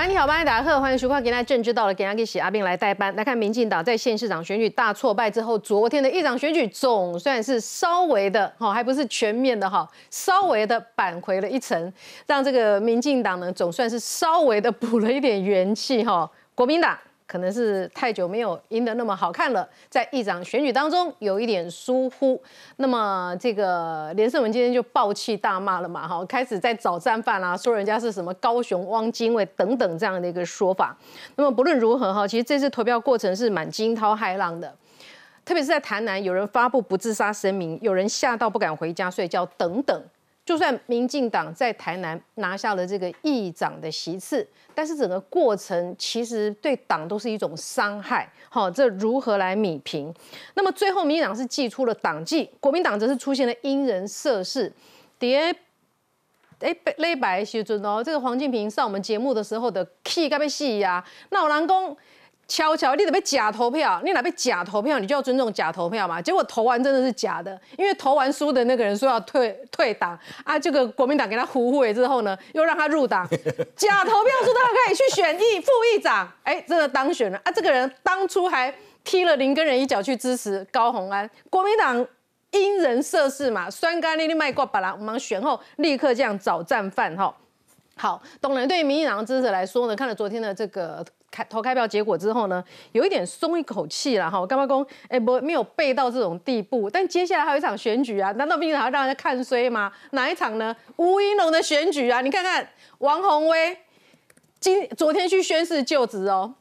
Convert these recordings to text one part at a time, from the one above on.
晚安，你好，欢迎大家好，欢迎收看《今天政治到了》，给阿给喜阿兵来代班。来看民进党在县市长选举大挫败之后，昨天的议长选举总算是稍微的哈，还不是全面的哈，稍微的扳回了一层，让这个民进党呢总算是稍微的补了一点元气哈。国民党。可能是太久没有赢得那么好看了，在议长选举当中有一点疏忽，那么这个连胜文今天就暴气大骂了嘛，哈，开始在找战犯啊，说人家是什么高雄汪精卫等等这样的一个说法。那么不论如何哈，其实这次投票过程是蛮惊涛骇浪的，特别是在台南，有人发布不自杀声明，有人吓到不敢回家睡觉等等。就算民进党在台南拿下了这个议长的席次，但是整个过程其实对党都是一种伤害。好，这如何来米平？那么最后民进党是祭出了党纪，国民党则是出现了因人设事。叠哎，勒白时阵哦，这个黄敬平上我们节目的时候的气该被戏呀，那我南宫。悄悄，你得被假投票，你哪被假投票，你就要尊重假投票嘛。结果投完真的是假的，因为投完输的那个人说要退退党啊，这个国民党给他胡回之后呢，又让他入党，假投票说他可以去选议副议长，哎，真的当选了啊。这个人当初还踢了林根人一脚去支持高鸿安，国民党因人设事嘛，酸干利利卖挂把啦，我们选后立刻这样找战犯哈。好，当然对于民进党的支持来说呢，看了昨天的这个。开投开票结果之后呢，有一点松一口气了哈。干嘛公哎不没有背到这种地步，但接下来还有一场选举啊，难道民进党要让人家看衰吗？哪一场呢？吴英龙的选举啊，你看看王宏威今昨天去宣誓就职哦，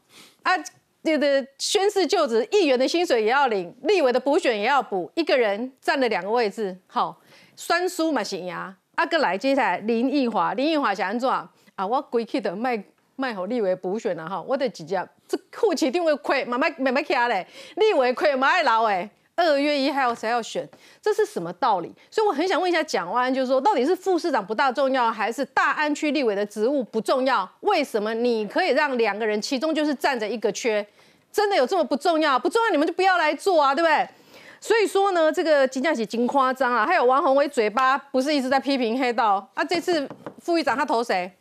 啊这个宣誓就职，议员的薪水也要领，立委的补选也要补，一个人占了两个位置，好酸输嘛行呀。阿哥来接下来林奕华，林奕华想安怎啊？我归去的卖。卖好立委补选了哈，我得直接这户籍定位亏，慢慢慢慢卡嘞，立委亏蛮爱捞哎。二月一号才要选，这是什么道理？所以我很想问一下蒋万安，就是说到底是副市长不大重要，还是大安区立委的职务不重要？为什么你可以让两个人，其中就是站着一个缺，真的有这么不重要？不重要你们就不要来做啊，对不对？所以说呢，这个金价起金夸张啊，还有王宏伟嘴巴不是一直在批评黑道啊？这次副议长他投谁？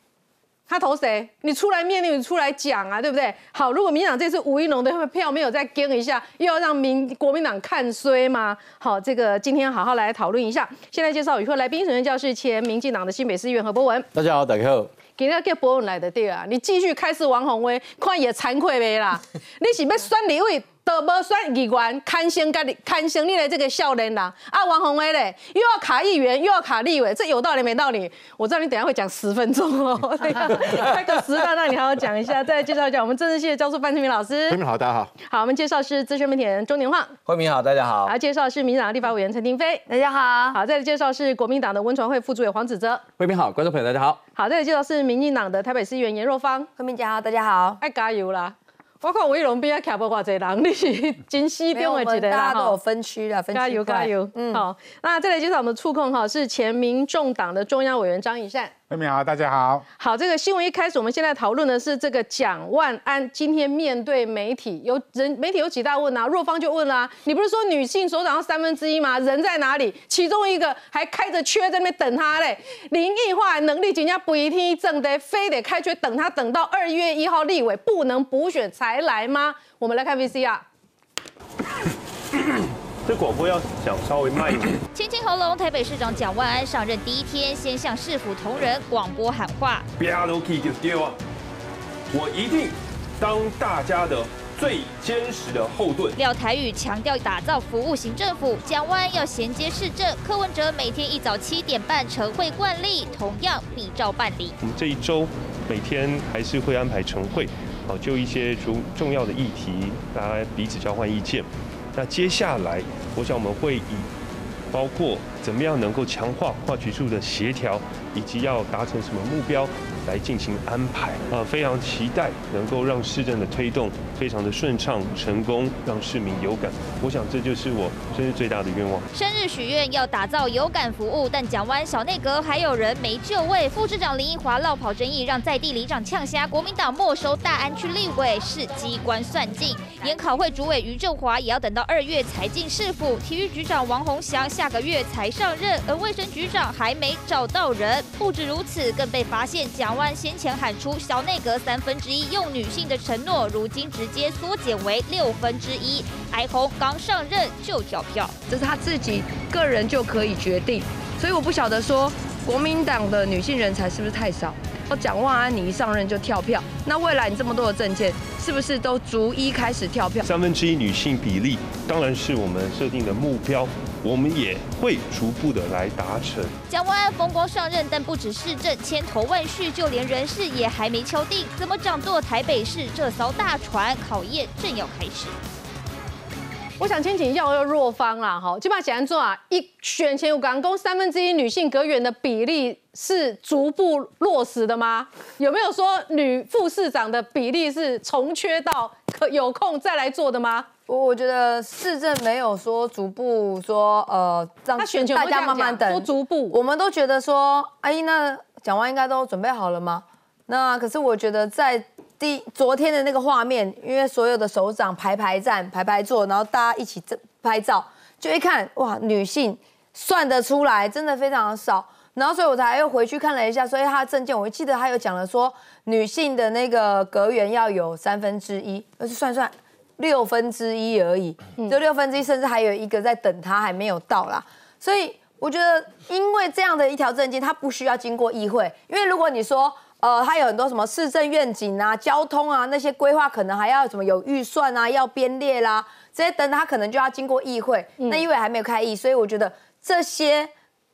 他投谁？你出来面对你出来讲啊，对不对？好，如果民党这次吴一龙的票没有再跟一下，又要让民国民党看衰吗？好，这个今天好好来讨论一下。现在介绍与会来宾，首先教室前民进党的新北市议员何博文。大家好，大家好。今日叫博文来的对啊，你继续开始王宏威，看也惭愧没啦？你是要选立委？都无选议员，看升家你看升你的这个少年郎啊，王宏威嘞，又要卡议员，又要卡立委，这有道理没道理？我知道你等下会讲十分钟哦，开个十段让你好好讲一下，再介绍一下我们政治系的教授范志明老师。你好，大家好。好，我们介绍是资深媒体人钟年晃。慧明好，大家好。好，介绍是民进党立法委员陈廷飞。大家好。好，再来介绍是国民党的温传会副主委黄子哲。慧明好，观众朋友大家好。好，再来介绍是民进党的台北市议员严若芳。慧明姐好，大家好。爱加油啦！我看威龙边啊，徛不偌济人，你是真西中的一个啦，大家都有分区的，分区加油加油，嗯，好，那再来介绍我们的触控哈，是前民众党的中央委员张以善。各位好，大家好。好，这个新闻一开始，我们现在讨论的是这个蒋万安今天面对媒体，有人媒体有几大问啊？若芳就问了，你不是说女性首长要三分之一吗？人在哪里？其中一个还开着缺在那边等他嘞。林毅化能力人家不一定正的，非得开缺等他，等到二月一号立委不能补选才来吗？我们来看 VCR。这广播要讲稍微慢一点。清清喉咙，台北市长蒋万安上任第一天，先向市府同仁广播喊话：，我一定当大家的最坚实的后盾。廖台语强调打造服务型政府，蒋万安要衔接市政。柯文哲每天一早七点半晨会惯例，同样必照办理。我们这一周每天还是会安排晨会，好就一些重重要的议题，大家彼此交换意见。那接下来，我想我们会以包括怎么样能够强化跨局处的协调，以及要达成什么目标。来进行安排啊，非常期待能够让市政的推动非常的顺畅成功，让市民有感。我想这就是我生日最大的愿望。生日许愿要打造有感服务，但蒋湾小内阁还有人没就位。副市长林奕华落跑争议，让在地里长呛瞎。国民党没收大安区立委是机关算尽。研考会主委于正华也要等到二月才进市府。体育局长王宏祥下个月才上任，而卫生局长还没找到人。不止如此，更被发现蒋。万先前喊出小内阁三分之一用女性的承诺，如今直接缩减为六分之一。哀鸿刚上任就跳票，这是他自己个人就可以决定，所以我不晓得说国民党的女性人才是不是太少。哦，蒋万安你一上任就跳票，那未来你这么多的证件，是不是都逐一开始跳票？三分之一女性比例当然是我们设定的目标，我们也会逐步的来达成。蒋万安风光上任，但不止市政千头万绪，就连人事也还没敲定，怎么掌舵台北市这艘大船？考验正要开始。我想先请教若芳啦，哈，基本上简单做啊，一选前有港工三分之一女性阁员的比例是逐步落实的吗？有没有说女副市长的比例是从缺到可有空再来做的吗？我我觉得市政没有说逐步说呃让大家慢慢等，说逐步，我们都觉得说，哎，那讲完应该都准备好了吗？那可是我觉得在。第昨天的那个画面，因为所有的首长排排站、排排坐，然后大家一起拍照，就一看哇，女性算得出来，真的非常的少。然后所以我才又回去看了一下，所以他的证件，我记得他有讲了说，女性的那个阁员要有三分之一，而是算算六分之一而已，就六分之一，甚至还有一个在等他还没有到啦。所以我觉得，因为这样的一条证件，它不需要经过议会，因为如果你说。呃，它有很多什么市政愿景啊、交通啊那些规划，可能还要什么有预算啊、要编列啦，这些等它可能就要经过议会，那议会还没有开议，所以我觉得这些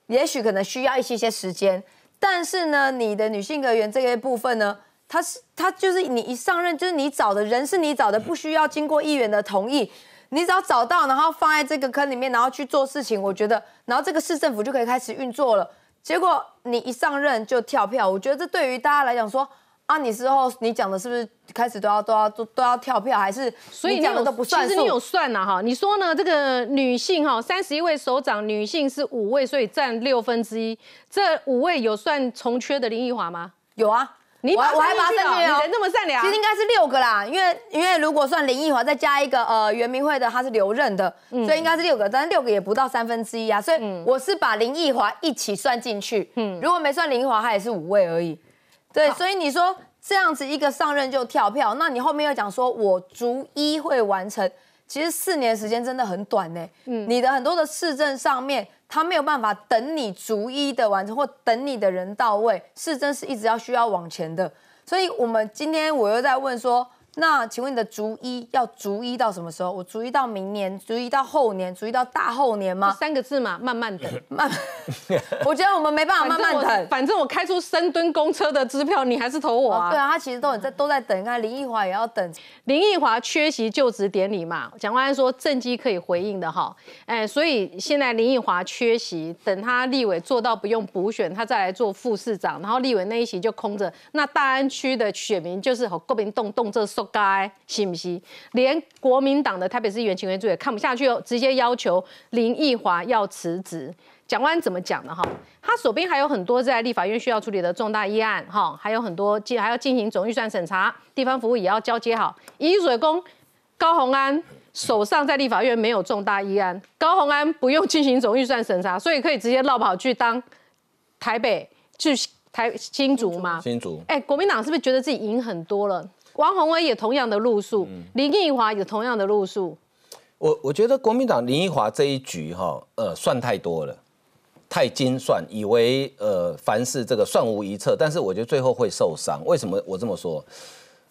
也许可能需要一些些时间。但是呢，你的女性格员这个部分呢，它是它就是你一上任就是你找的人是你找的，不需要经过议员的同意，你只要找到，然后放在这个坑里面，然后去做事情，我觉得，然后这个市政府就可以开始运作了。结果你一上任就跳票，我觉得这对于大家来讲说啊，你之后你讲的是不是开始都要都要都都要跳票，还是所以讲的都不算其实你有算呐哈，你说呢？这个女性哈，三十一位首长，女性是五位，所以占六分之一。这五位有算重缺的林奕华吗？有啊。你我还把他算你人那么善良，其实应该是六个啦，因为因为如果算林奕华再加一个呃袁明慧的，他是留任的，所以应该是六个，但是六个也不到三分之一啊，所以我是把林奕华一起算进去，嗯，如果没算林奕华，他也是五位而已，对，所以你说这样子一个上任就跳票，那你后面又讲说我逐一会完成，其实四年时间真的很短呢，嗯，你的很多的市政上面。他没有办法等你逐一的完成，或等你的人到位，市政是一直要需要往前的。所以，我们今天我又在问说。那请问你的逐一要逐一到什么时候？我逐一到明年，逐一到后年，逐一到大后年吗？三个字嘛，慢慢等，慢。我觉得我们没办法慢慢等。反正我开出深蹲公车的支票，你还是投我啊。对啊，他其实都很在都在等。你看林奕华也要等。林奕华缺席就职典礼嘛，蒋万安说政绩可以回应的哈。哎，所以现在林奕华缺席，等他立委做到不用补选，他再来做副市长，然后立委那一席就空着。那大安区的选民就是和国民动动这收。该信不信？连国民党的台北市议员秦维柱也看不下去哦，直接要求林奕华要辞职。蒋万怎么讲呢哈？他手边还有很多在立法院需要处理的重大议案哈，还有很多进还要进行总预算审查，地方服务也要交接好。以水工高鸿安手上在立法院没有重大议案，高鸿安不用进行总预算审查，所以可以直接绕跑去当台北去台新竹吗？新竹。哎，国民党是不是觉得自己赢很多了？王宏威也同样的路数，林奕华也同样的路数。我我觉得国民党林奕华这一局哈，呃，算太多了，太精算，以为呃凡事这个算无一策，但是我觉得最后会受伤。为什么我这么说？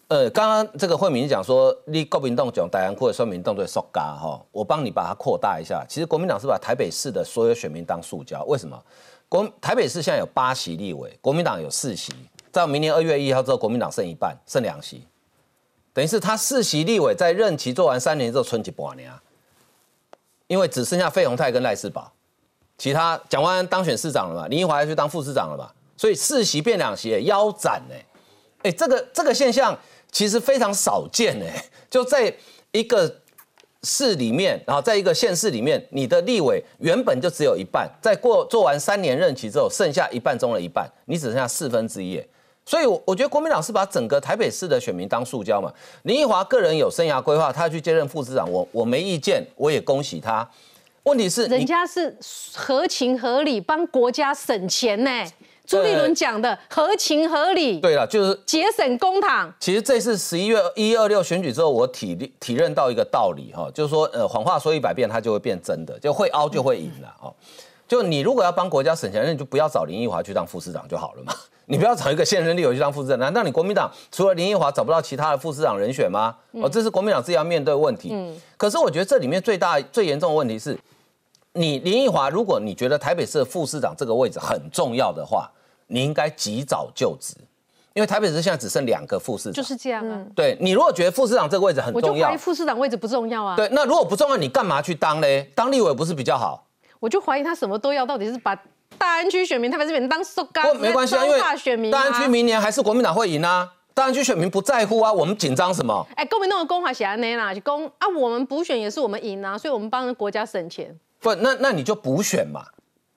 呃，刚刚这个惠民讲说，你国民党讲大安区的选民动作塑胶哈，我帮你把它扩大一下。其实国民党是把台北市的所有选民当塑胶，为什么？国台北市现在有八席立委，国民党有四席，到明年二月一号之后，国民党剩一半，剩两席。等于是他世袭立委在任期做完三年之后，春季半年啊，因为只剩下费鸿泰跟赖世宝，其他蒋万安当选市长了嘛，林奕华要去当副市长了嘛，所以世袭变两席，腰斩呢，哎，这个这个现象其实非常少见呢，就在一个市里面，然后在一个县市里面，你的立委原本就只有一半，在过做完三年任期之后，剩下一半中的一半，你只剩下四分之一。所以，我我觉得国民党是把整个台北市的选民当塑胶嘛。林奕华个人有生涯规划，他去接任副市长，我我没意见，我也恭喜他。问题是，人家是合情合理帮国家省钱呢，朱立伦讲的合情合理，对了，就是节省公帑。其实这次十一月一二六选举之后，我体体认到一个道理哈，就是说，呃，谎话说一百遍，它就会变真的，就会凹就会赢了哦。就你如果要帮国家省钱，那你就不要找林奕华去当副市长就好了嘛。你不要找一个现任立委去当副市长，难道你国民党除了林奕华找不到其他的副市长人选吗？哦，这是国民党自己要面对的问题。嗯。可是我觉得这里面最大最严重的问题是，你林奕华，如果你觉得台北市的副市长这个位置很重要的话，你应该及早就职，因为台北市现在只剩两个副市长。就是这样啊。对你如果觉得副市长这个位置很重要，副市长位置不重要啊。对，那如果不重要，你干嘛去当嘞？当立委不是比较好？我就怀疑他什么都要，到底是把。大安区选民，他们这边当收干，没关系啊，因为大安区明年还是国民党会赢啊。大安区选民不在乎啊，我们紧张什么？哎，公民党的公话写在哪啦？就公啊，我们补选也是我们赢啊，所以我们帮国家省钱。不，那那你就补选嘛，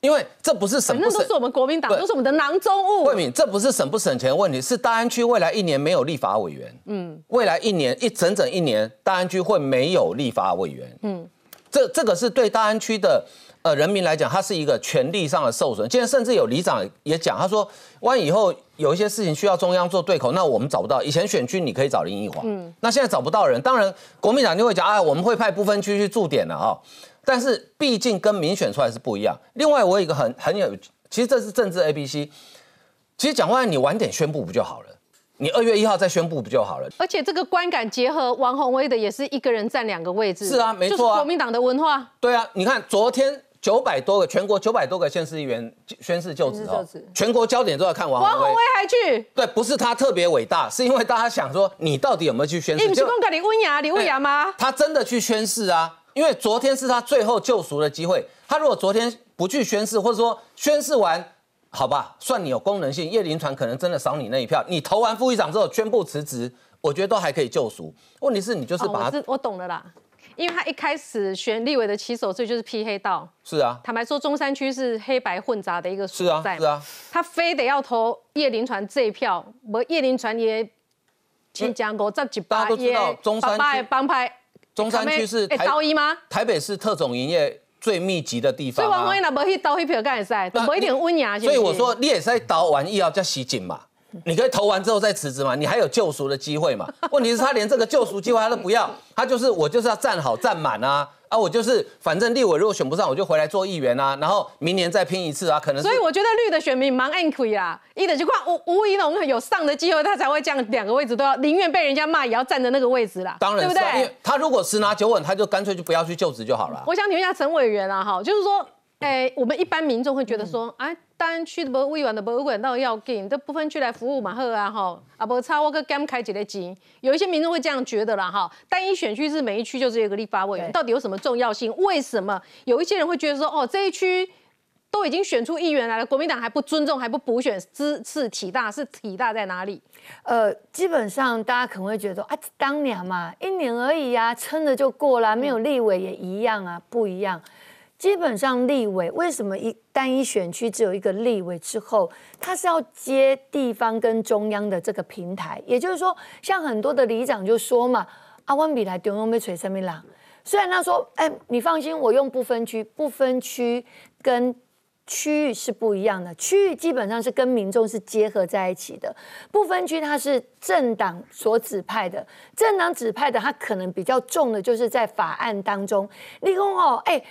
因为这不是省不省，都是我们国民党，都是我们的囊中物。慧敏，这不是省不省钱的问题，是大安区未来一年没有立法委员。嗯，未来一年一整整一年，大安区会没有立法委员。嗯，这这个是对大安区的。呃，人民来讲，它是一个权力上的受损。今天甚至有里长也讲，他说，万一以后有一些事情需要中央做对口，那我们找不到。以前选区你可以找林奕华，嗯，那现在找不到人。当然，国民党就会讲，啊，我们会派不分区去驻点的啊。但是毕竟跟民选出来是不一样。另外，我有一个很很有，其实这是政治 A B C。其实蒋万安，你晚点宣布不就好了？你二月一号再宣布不就好了？而且这个观感结合王宏威的，也是一个人占两个位置。是啊，没错啊。国民党的文化。对啊，你看昨天。九百多个全国九百多个县市议员宣誓就职哦，全国焦点都在看王王宏威还去？对，不是他特别伟大，是因为大家想说你到底有没有去宣誓？你不是公给你温雅，你温雅吗？他真的去宣誓啊，因为昨天是他最后救赎的机会。他如果昨天不去宣誓，或者说宣誓完，好吧，算你有功能性，叶林传可能真的少你那一票。你投完副议长之后宣布辞职，我觉得都还可以救赎。问题是你就是把他，我懂了啦。因为他一开始选立委的起手，所以就是批黑道。是啊，坦白说，中山区是黑白混杂的一个所在。是啊，他非得要投叶林传这一票，不，叶林传也先讲过，这几大家都知道，中山区帮派，中山区是台刀一吗？台北市特种营业最密集的地方。所以王宏那不去刀一票干啥？不一点温雅。所以我说，你也是在刀完意要叫袭警嘛。你可以投完之后再辞职嘛？你还有救赎的机会嘛？问题是，他连这个救赎机会他都不要，他就是我就是要站好站满啊啊！我就是反正立委如果选不上，我就回来做议员啊，然后明年再拼一次啊，可能。所以我觉得绿的选民蛮 angry 啊，一的情况吴吴怡农有上的机会，他才会这样两个位置都要，宁愿被人家骂也要站在那个位置啦。当然，对不对？他如果十拿九稳，他就干脆就不要去就职就好了。我想请问一下陈委员啊，哈，就是说。哎，我们一般民众会觉得说，啊，大安区的不委员的不委员到要紧，这不分区来服务嘛，好啊，哈，啊，不差我个减开几个级，有一些民众会这样觉得啦，哈，单一选区是每一区就只有个立法委员，到底有什么重要性？为什么有一些人会觉得说，哦，这一区都已经选出议员来了，国民党还不尊重，还不补选，支持体大是体大在哪里？呃，基本上大家可能会觉得，啊，当年嘛，一年而已呀，撑着就过了，没有立委也一样啊，不一样。基本上立委为什么一单一选区只有一个立委之后，他是要接地方跟中央的这个平台，也就是说，像很多的里长就说嘛，阿温比来丢用被锤什么啦？虽然他说，哎，你放心，我用不分区，不分区跟区域是不一样的，区域基本上是跟民众是结合在一起的，不分区它是政党所指派的，政党指派的，它可能比较重的就是在法案当中，立功哦，哎。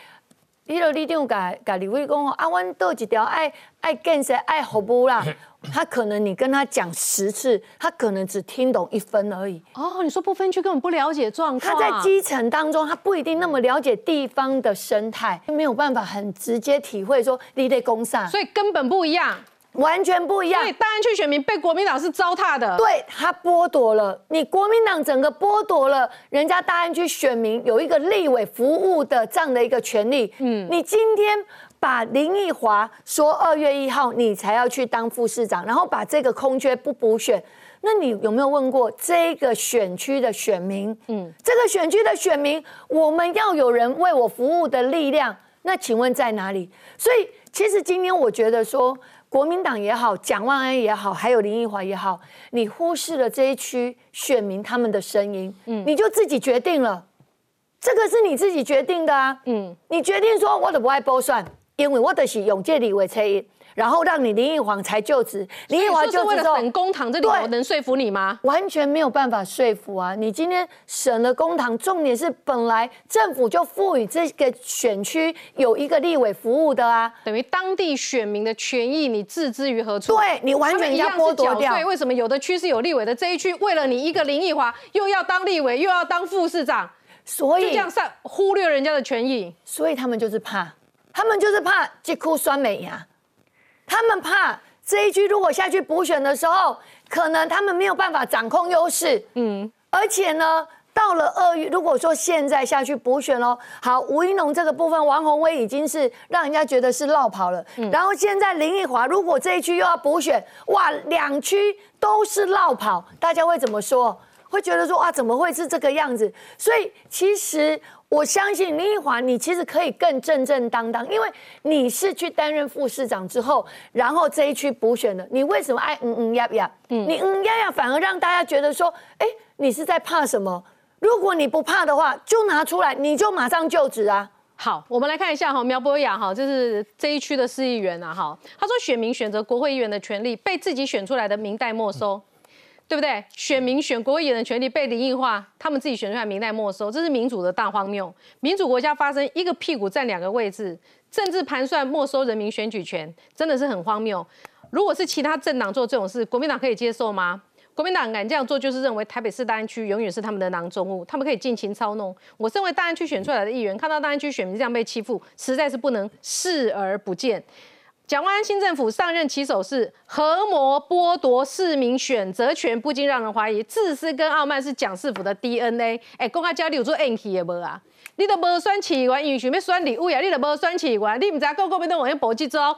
你了，你长甲甲李伟讲，啊，阮倒一条爱爱建设爱服务啦。他可能你跟他讲十次，他可能只听懂一分而已。哦，你说不分区根本不了解状况。他在基层当中，他不一定那么了解地方的生态，没有办法很直接体会说你得攻上，所以根本不一样。完全不一样。所以大安区选民被国民党是糟蹋的。对他剥夺了你国民党整个剥夺了人家大安区选民有一个立委服务的这样的一个权利。嗯，你今天把林奕华说二月一号你才要去当副市长，然后把这个空缺不补选，那你有没有问过这个选区的选民？嗯，这个选区的选民，我们要有人为我服务的力量，那请问在哪里？所以其实今天我觉得说。国民党也好，蒋万安也好，还有林奕华也好，你忽视了这一区选民他们的声音，嗯，你就自己决定了，这个是你自己决定的啊，嗯，你决定说我都不爱剥算，因为我的是永界里为车一，然后让你林奕煌才就职。林奕华就职之后，省公堂，这里我能说服你吗？完全没有办法说服啊！你今天省了公堂，重点是本来政府就赋予这个选区有一个立委服务的啊，等于当地选民的权益，你置之于何处？对你完全要剥夺掉对，。为什么有的区是有立委的？这一区为了你一个林奕华，又要当立委，又要当副市长，所以就这样上忽略人家的权益。所以他们就是怕，他们就是怕这哭酸美呀，他们怕这一区如果下去补选的时候，可能他们没有办法掌控优势，嗯，而且呢。到了二月，如果说现在下去补选喽，好，吴一农这个部分，王宏威已经是让人家觉得是落跑了。然后现在林奕华，如果这一区又要补选，哇，两区都是落跑，大家会怎么说？会觉得说啊，怎么会是这个样子？所以其实我相信林奕华，你其实可以更正正当当，因为你是去担任副市长之后，然后这一区补选的，你为什么爱嗯嗯呀呀？你嗯呀呀，反而让大家觉得说，哎，你是在怕什么？如果你不怕的话，就拿出来，你就马上就职啊！好，我们来看一下哈，苗博雅哈，这是这一区的市议员啊哈，他说选民选择国会议员的权利被自己选出来的民代没收，对不对？选民选国会议员的权利被林奕化他们自己选出来明代没收，这是民主的大荒谬。民主国家发生一个屁股占两个位置，政治盘算没收人民选举权，真的是很荒谬。如果是其他政党做这种事，国民党可以接受吗？国民党敢这样做，就是认为台北市大安区永远是他们的囊中物，他们可以尽情操弄。我身为大安区选出来的议员，看到大安区选民这样被欺负，实在是不能视而不见。蒋万安新政府上任起手是合谋剥夺市民选择权，不禁让人怀疑自私跟傲慢是蒋市府的 DNA。哎，公开交你有做 N K 的无啊？你都无选市员，因为想要选立委啊，你都无选市员，你唔知道国民党往要搏击招，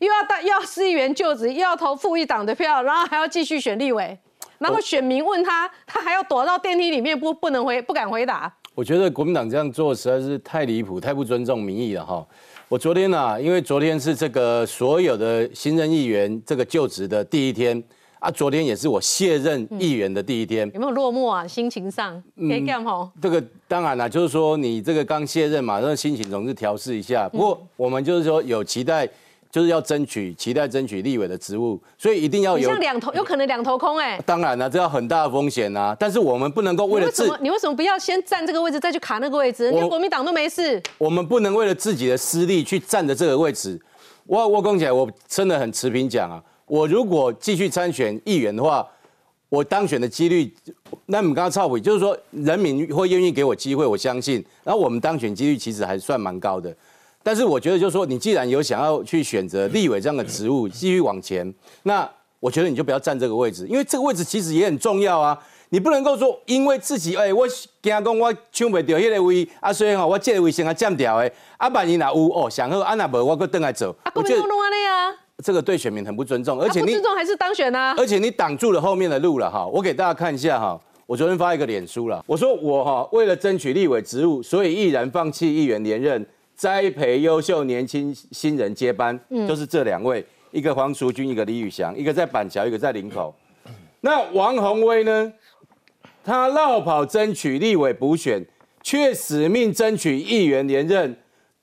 又要当又要市议员就职，又要投副议长的票，然后还要继续选立委。然后选民问他，他还要躲到电梯里面，不不能回，不敢回答。我觉得国民党这样做实在是太离谱、太不尊重民意了哈。我昨天啊，因为昨天是这个所有的新任议员这个就职的第一天啊，昨天也是我卸任议员的第一天。有没有落寞啊？心情上可以干吼？这个当然了，就是说你这个刚卸任嘛，那心情总是调试一下。不过我们就是说有期待。就是要争取，期待争取立委的职务，所以一定要有。像两头，有可能两头空哎。当然了，这要很大的风险呐。但是我们不能够为了自，你为什么不要先占这个位置，再去卡那个位置？人家国民党都没事。我们不能为了自己的私利去占着这个位置。我我讲起来，我真的很持平讲啊。我如果继续参选议员的话，我当选的几率，那你们刚刚忏悔，就是说人民会愿意给我机会，我相信。然后我们当选几率其实还算蛮高的。但是我觉得，就是说，你既然有想要去选择立委这样的职务，继续往前，那我觉得你就不要占这个位置，因为这个位置其实也很重要啊。你不能够说，因为自己哎，我惊讲我抢不到迄个位，啊，所以吼，我这个位先啊占掉的，啊，万一若有哦，想好啊，那无我搁等来走。啊，国民党弄安尼啊，这个对选民很不尊重，而且你不尊重还是当选啊？而且你挡住了后面的路了哈。我给大家看一下哈，我昨天发一个脸书了，我说我哈为了争取立委职务，所以毅然放弃议员连任。栽培优秀年轻新人接班，就是这两位，一个黄淑君，一个李宇翔，一个在板桥，一个在林口。那王宏威呢？他绕跑争取立委补选，却死命争取议员连任，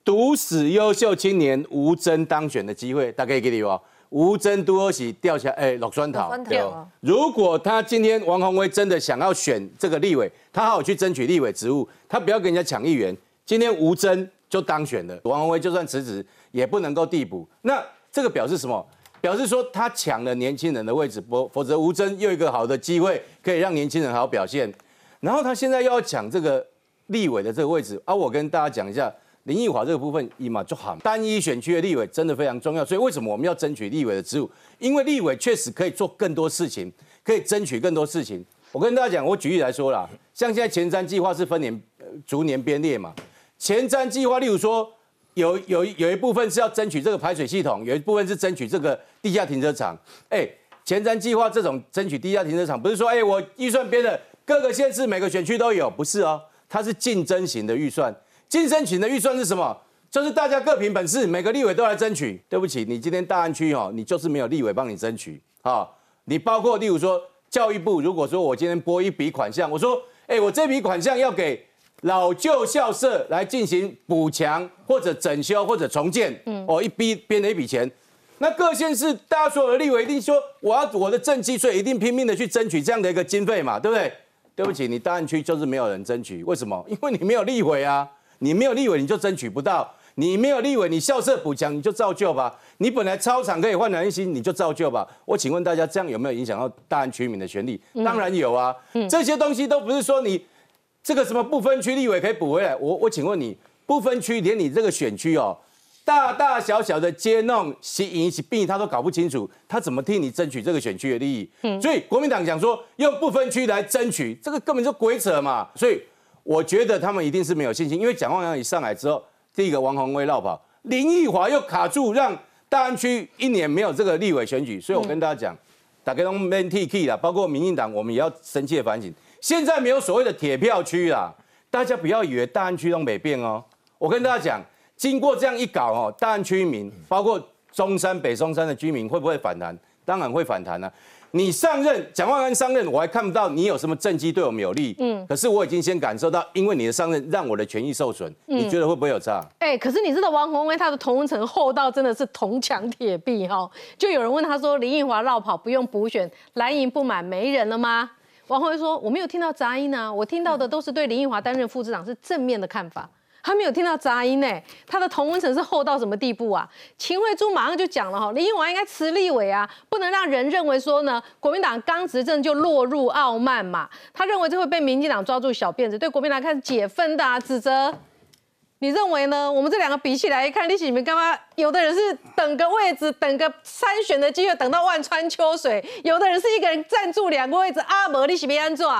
毒死优秀青年吴征当选的机会。大概给你哦，吴征多喜掉下哎落酸桃。如果他今天王宏威真的想要选这个立委，他好好去争取立委职务，他不要跟人家抢议员。今天吴征。就当选了，王文威就算辞职也不能够递补。那这个表示什么？表示说他抢了年轻人的位置，否否则吴征又一个好的机会可以让年轻人好好表现。然后他现在又要抢这个立委的这个位置啊！我跟大家讲一下，林奕华这个部分一码就好。单一选区的立委真的非常重要，所以为什么我们要争取立委的职务？因为立委确实可以做更多事情，可以争取更多事情。我跟大家讲，我举例来说啦，像现在前瞻计划是分年逐年编列嘛。前瞻计划，例如说，有有有一部分是要争取这个排水系统，有一部分是争取这个地下停车场。哎，前瞻计划这种争取地下停车场，不是说哎我预算编的各个县市每个选区都有，不是哦，它是竞争型的预算。竞争型的预算是什么？就是大家各凭本事，每个立委都来争取。对不起，你今天大安区哦，你就是没有立委帮你争取啊。你包括例如说教育部，如果说我今天拨一笔款项，我说哎我这笔款项要给。老旧校舍来进行补强或者整修或者重建，嗯，哦，一笔编了一笔钱，那各县市大家所有的立委一定说，我要我的政绩，所以一定拼命的去争取这样的一个经费嘛，对不对？对不起，你大安区就是没有人争取，为什么？因为你没有立委啊，你没有立委你就争取不到，你没有立委，你校舍补强你就照旧吧，你本来操场可以焕然一新你就照旧吧。我请问大家，这样有没有影响到大安区民的权利？当然有啊，这些东西都不是说你这个什么不分区立委可以补回来。我我请问你，不分区连你这个选区哦。大大小小的街弄、吸引起病，他都搞不清楚，他怎么替你争取这个选区的利益？所以国民党讲说用不分区来争取，这个根本就鬼扯嘛！所以我觉得他们一定是没有信心，因为蒋万安一上来之后，第一个王宏威绕跑，林奕华又卡住，让大安区一年没有这个立委选举。所以我跟大家讲，大家都 man T K 啦，包括民进党，我们也要深切反省。现在没有所谓的铁票区啦，大家不要以为大安区都没变哦。我跟大家讲。经过这样一搞哦，大安区民包括中山、北松山的居民会不会反弹？当然会反弹呢。你上任，蒋万安上任，我还看不到你有什么政绩对我们有利。嗯，可是我已经先感受到，因为你的上任让我的权益受损。你觉得会不会有差？哎，可是你知道王宏威他的同温层厚到真的是铜墙铁壁哈。就有人问他说：“林奕华绕跑不用补选，蓝营不满没人了吗？”王宏威说：“我没有听到杂音啊，我听到的都是对林奕华担任副市长是正面的看法。”他没有听到杂音呢，他的同温层是厚到什么地步啊？秦惠珠马上就讲了哈，林英华应该辞立委啊，不能让人认为说呢，国民党刚执政就落入傲慢嘛。他认为这会被民进党抓住小辫子，对国民党开始解分的啊，指责。你认为呢？我们这两个比起来一看，你你们干嘛？有的人是等个位置，等个参选的机会，等到万川秋水；有的人是一个人站住两个位置，阿伯你是别安做。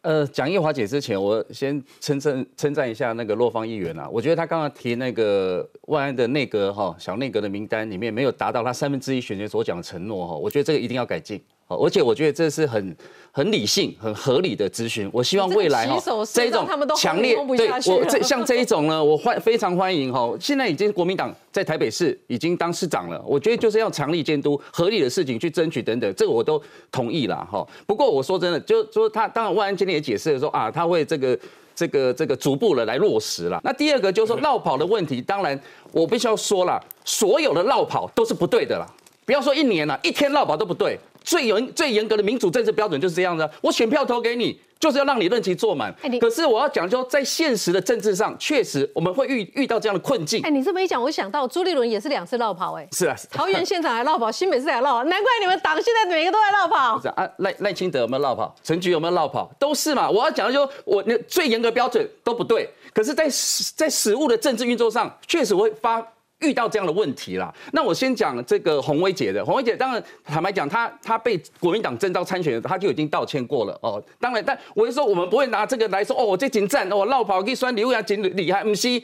呃，讲叶华姐之前，我先称称称赞一下那个洛方议员啊。我觉得他刚刚提那个万安的内阁哈小内阁的名单里面没有达到他三分之一选举所讲的承诺哈，我觉得这个一定要改进。而且我觉得这是很很理性、很合理的咨询。我希望未来哈，这一种强烈对我这像这一种呢，我欢非常欢迎哈。现在已经国民党在台北市已经当市长了，我觉得就是要强力监督，合理的事情去争取等等，这个我都同意了哈。不过我说真的，就说他当然万安今天也解释了说啊，他会这个这个这个逐步的来落实了。那第二个就是说绕跑的问题，当然我必须要说了，所有的绕跑都是不对的啦。不要说一年了，一天绕跑都不对。最严最严格的民主政治标准就是这样的，我选票投给你，就是要让你任期做满。可是我要讲说，在现实的政治上，确实我们会遇遇到这样的困境。哎，你这么一讲，我想到朱立伦也是两次绕跑，哎，是啊，桃园现场还绕跑，新北市还绕跑，难怪你们党现在每个都在绕跑。是啊，赖赖清德有没有绕跑？陈菊有没有绕跑？都是嘛。我要讲的说，我那最严格标准都不对，可是，在在实物的政治运作上，确实会发。遇到这样的问题啦，那我先讲这个洪威姐的。洪威姐当然坦白讲，她她被国民党征召参选，她就已经道歉过了哦。当然，但我就说我们不会拿这个来说哦，我这紧战哦，绕跑可以算刘亚锦厉害，不是。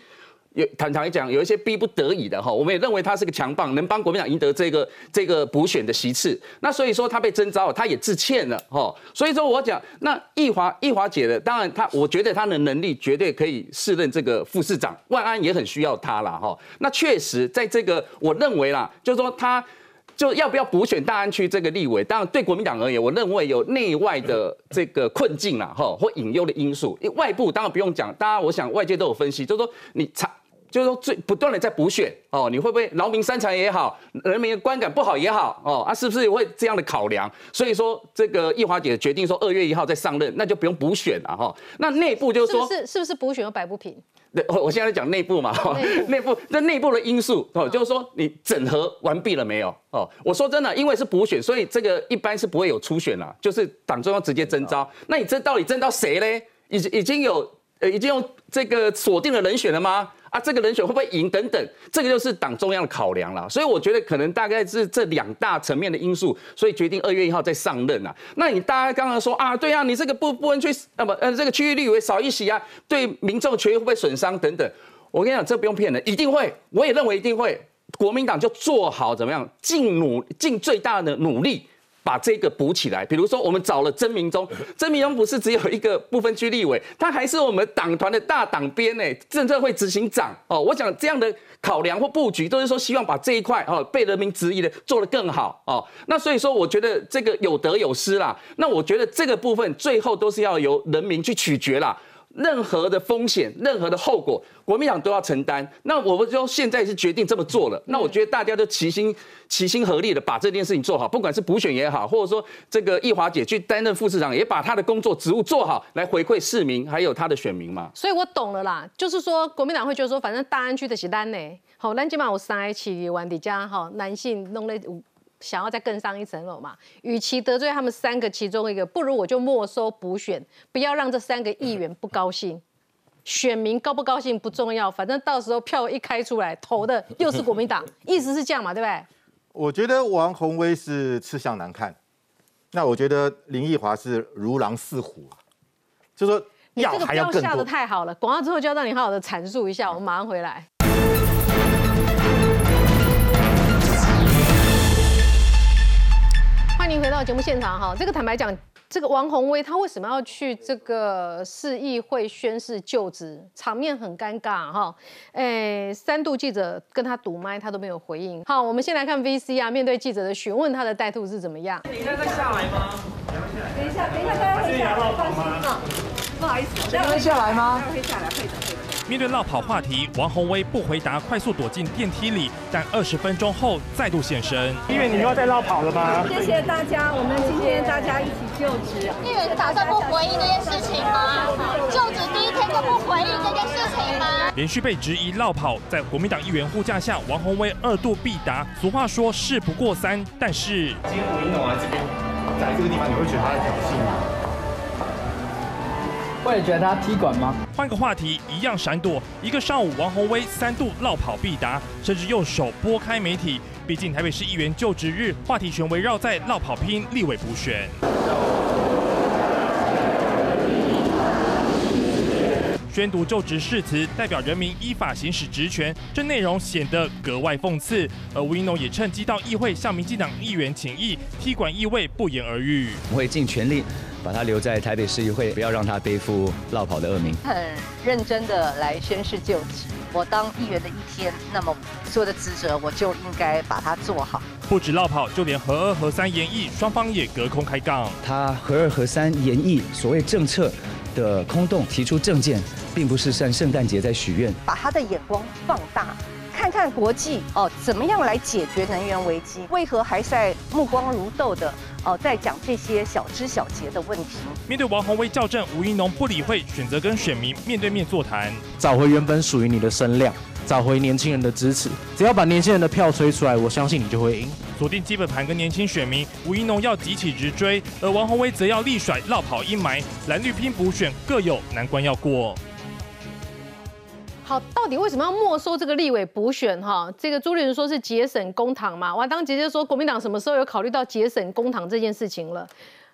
有坦白讲，有一些逼不得已的哈，我们也认为他是个强棒，能帮国民党赢得这个这个补选的席次。那所以说他被征召，他也致歉了哈。所以说我讲，那易华易华姐的，当然他，我觉得他的能力绝对可以胜任这个副市长，万安也很需要他了哈。那确实在这个，我认为啦，就是说他就要不要补选大安区这个立委，当然对国民党而言，我认为有内外的这个困境啦哈，或引诱的因素。外部当然不用讲，大家我想外界都有分析，就是说你长。就是说，最不断的在补选哦，你会不会劳民伤财也好，人民的观感不好也好哦，啊，是不是会这样的考量？所以说，这个易华姐决定说二月一号再上任，那就不用补选了哈。那内部就是说，是是不是补选又摆不平？对，我我现在讲内部嘛，内部 那内部的因素哦，就是说你整合完毕了没有？哦，我说真的，因为是补选，所以这个一般是不会有初选了，就是党中央直接征召。那你这到底征到谁嘞？已已经有呃已经有这个锁定的人选了吗？啊，这个人选会不会赢等等，这个就是党中央的考量了。所以我觉得可能大概是这两大层面的因素，所以决定二月一号再上任啊。那你大家刚刚说啊，对啊，你这个不不分区，那么呃这个区域立委少一席啊，对民众权益会不会损伤等等？我跟你讲，这不用骗人，一定会。我也认为一定会。国民党就做好怎么样，尽努尽最大的努力。把这个补起来，比如说我们找了曾明忠，曾明忠不是只有一个部分区立委，他还是我们党团的大党编呢，政策会执行长哦。我想这样的考量或布局，都是说希望把这一块哦被人民质疑的做得更好哦。那所以说，我觉得这个有得有失啦。那我觉得这个部分最后都是要由人民去取决啦。任何的风险、任何的后果，国民党都要承担。那我们就现在是决定这么做了。那我觉得大家都齐心齐心合力的把这件事情做好，不管是补选也好，或者说这个易华姐去担任副市长，也把她的工作职务做好，来回馈市民还有她的选民嘛。所以我懂了啦，就是说国民党会觉得说，反正大安区的是单呢，好，咱起码有三个区完底加哈，男性弄了想要再更上一层楼嘛？与其得罪他们三个其中一个，不如我就没收补选，不要让这三个议员不高兴。选民高不高兴不重要，反正到时候票一开出来，投的又是国民党，意思是这样嘛，对不对？我觉得王宏威是吃相难看，那我觉得林奕华是如狼似虎啊，就说要还要更多。下的太好了，广告之后就要让你好好的阐述一下，我们马上回来。欢迎回到节目现场哈，这个坦白讲，这个王宏威他为什么要去这个市议会宣誓就职，场面很尴尬哈。哎，三度记者跟他堵麦，他都没有回应。好，我们先来看 VC 啊，面对记者的询问，他的态度是怎么样？等一下再下来吗？等一下，等一下，大家可以下来，放心啊。不好意思，等一下来吗？可以下来，可以的，可以的。面对落跑话题，王宏威不回答，快速躲进电梯里。但二十分钟后再度现身。议员，你又要再绕跑了吗？谢谢大家，我们今天大家一起就职。议员是打算不回应这件事情吗？就职第一天就不回应这件事情吗？连续被质疑落跑，在国民党议员护驾下，王宏威二度必答。俗话说事不过三，但是今天吴英龙来这边，在这个地方，你会觉得他在挑衅吗？会觉得他踢馆吗？换个话题，一样闪躲。一个上午，王宏威三度绕跑必答，甚至用手拨开媒体。毕竟台北市议员就职日，话题全围绕在绕跑拼立委补选。宣读就职誓词，代表人民依法行使职权，这内容显得格外讽刺。而吴英龙也趁机到议会向民进党议员请益，踢馆意味不言而喻。我会尽全力。把他留在台北市议会，不要让他背负落跑的恶名。很认真的来宣誓就职。我当议员的一天，那么所有的职责我就应该把它做好。不止落跑，就连合二合三演绎，双方也隔空开杠。他合二合三演绎所谓政策的空洞，提出政见，并不是像圣诞节在许愿。把他的眼光放大。看看国际哦，怎么样来解决能源危机？为何还在目光如豆的哦，在讲这些小枝小节的问题？面对王宏威校正，吴英龙不理会，选择跟选民面对面座谈，找回原本属于你的声量，找回年轻人的支持。只要把年轻人的票吹出来，我相信你就会赢。锁定基本盘跟年轻选民，吴英龙要急起直追，而王宏威则要力甩绕跑阴霾，蓝绿拼补选各有难关要过。好，到底为什么要没收这个立委补选？哈，这个朱立伦说是节省公堂嘛。我当姐姐说，国民党什么时候有考虑到节省公堂这件事情了？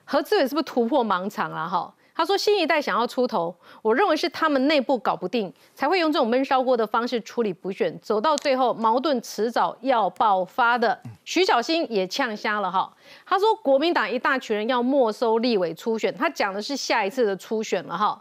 何志伟是不是突破盲场了？哈，他说新一代想要出头，我认为是他们内部搞不定，才会用这种闷烧锅的方式处理补选，走到最后矛盾迟早要爆发的。徐小新也呛瞎了哈，他说国民党一大群人要没收立委初选，他讲的是下一次的初选了哈。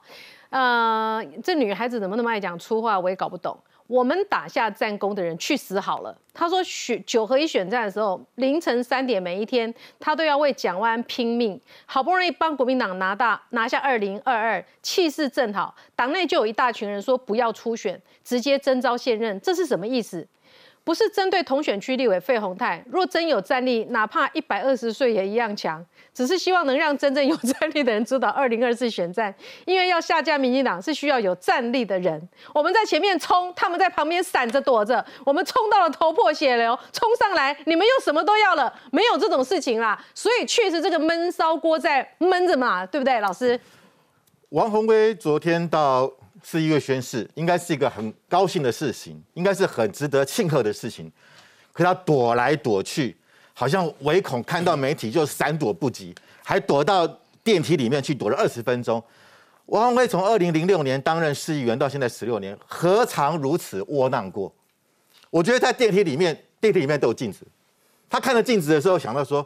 呃，这女孩子怎么那么爱讲粗话？我也搞不懂。我们打下战功的人去死好了。他说选九合一选战的时候，凌晨三点每一天，他都要为蒋万安拼命，好不容易帮国民党拿大拿下二零二二，气势正好，党内就有一大群人说不要初选，直接征召现任，这是什么意思？不是针对同选区立委费鸿泰，若真有战力，哪怕一百二十岁也一样强。只是希望能让真正有战力的人主导二零二四选战，因为要下架民进党是需要有战力的人。我们在前面冲，他们在旁边闪着躲着，我们冲到了头破血流，冲上来，你们又什么都要了，没有这种事情啦。所以确实这个闷烧锅在闷着嘛，对不对，老师？王宏威昨天到市议会宣誓，应该是一个很高兴的事情，应该是很值得庆贺的事情，可他躲来躲去。好像唯恐看到媒体就闪躲不及，还躲到电梯里面去躲了二十分钟。王宏威从二零零六年担任市议员到现在十六年，何尝如此窝囊过？我觉得在电梯里面，电梯里面都有镜子。他看着镜子的时候，想到说：“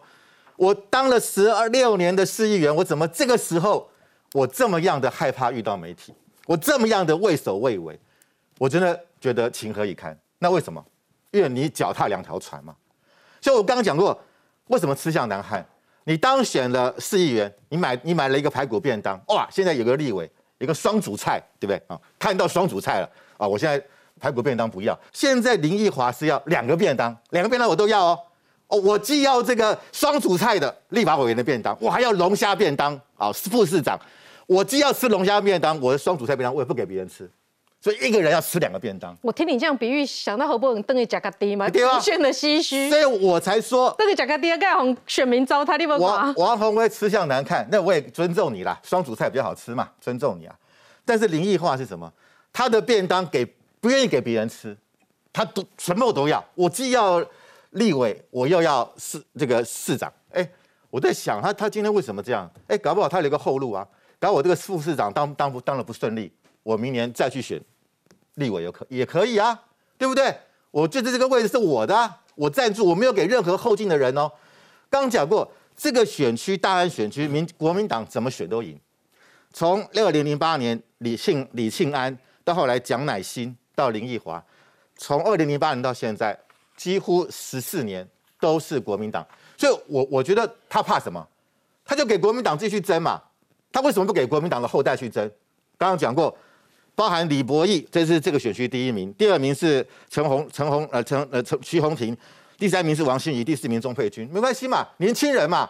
我当了十二六年的市议员，我怎么这个时候我这么样的害怕遇到媒体？我这么样的畏首畏尾？我真的觉得情何以堪？那为什么？因为你脚踏两条船嘛。”所以我刚刚讲过，为什么吃相难看？你当选了市议员，你买你买了一个排骨便当，哇！现在有个立委一个双主菜，对不对啊？看到双主菜了啊！我现在排骨便当不要，现在林奕华是要两个便当，两个便当我都要哦。哦，我既要这个双主菜的立法委员的便当，我还要龙虾便当啊！副市长，我既要吃龙虾便当，我的双主菜便当我也不给别人吃，所以一个人要吃两个便当。我听你这样比喻，想到何伯文登个贾卡迪嘛，对啊无限的唏嘘。所以我才说这个贾卡迪盖红选民糟蹋，你不王王宏威吃相难看，那我也尊重你啦，双主菜比较好吃嘛，尊重你啊。但是林奕化是什么？他的便当给不愿意给别人吃，他都什么我都要，我既要立委，我又要市这个市长。哎，我在想他他今天为什么这样？哎，搞不好他有一个后路啊。搞我这个副市长当当不当的不顺利，我明年再去选立委有可也可以啊，对不对？我觉得这个位置是我的、我赞助，我没有给任何后进的人哦。刚刚讲过，这个选区大安选区，民国民党怎么选都赢。从二零零八年李庆李庆安到后来蒋乃馨到林奕华，从二零零八年到现在，几乎十四年都是国民党。所以我我觉得他怕什么？他就给国民党继续争嘛。他为什么不给国民党的后代去争？刚刚讲过，包含李博义，这是这个选区第一名，第二名是陈红陈红呃陈呃陈徐宏庭，第三名是王心怡，第四名钟佩君，没关系嘛，年轻人嘛。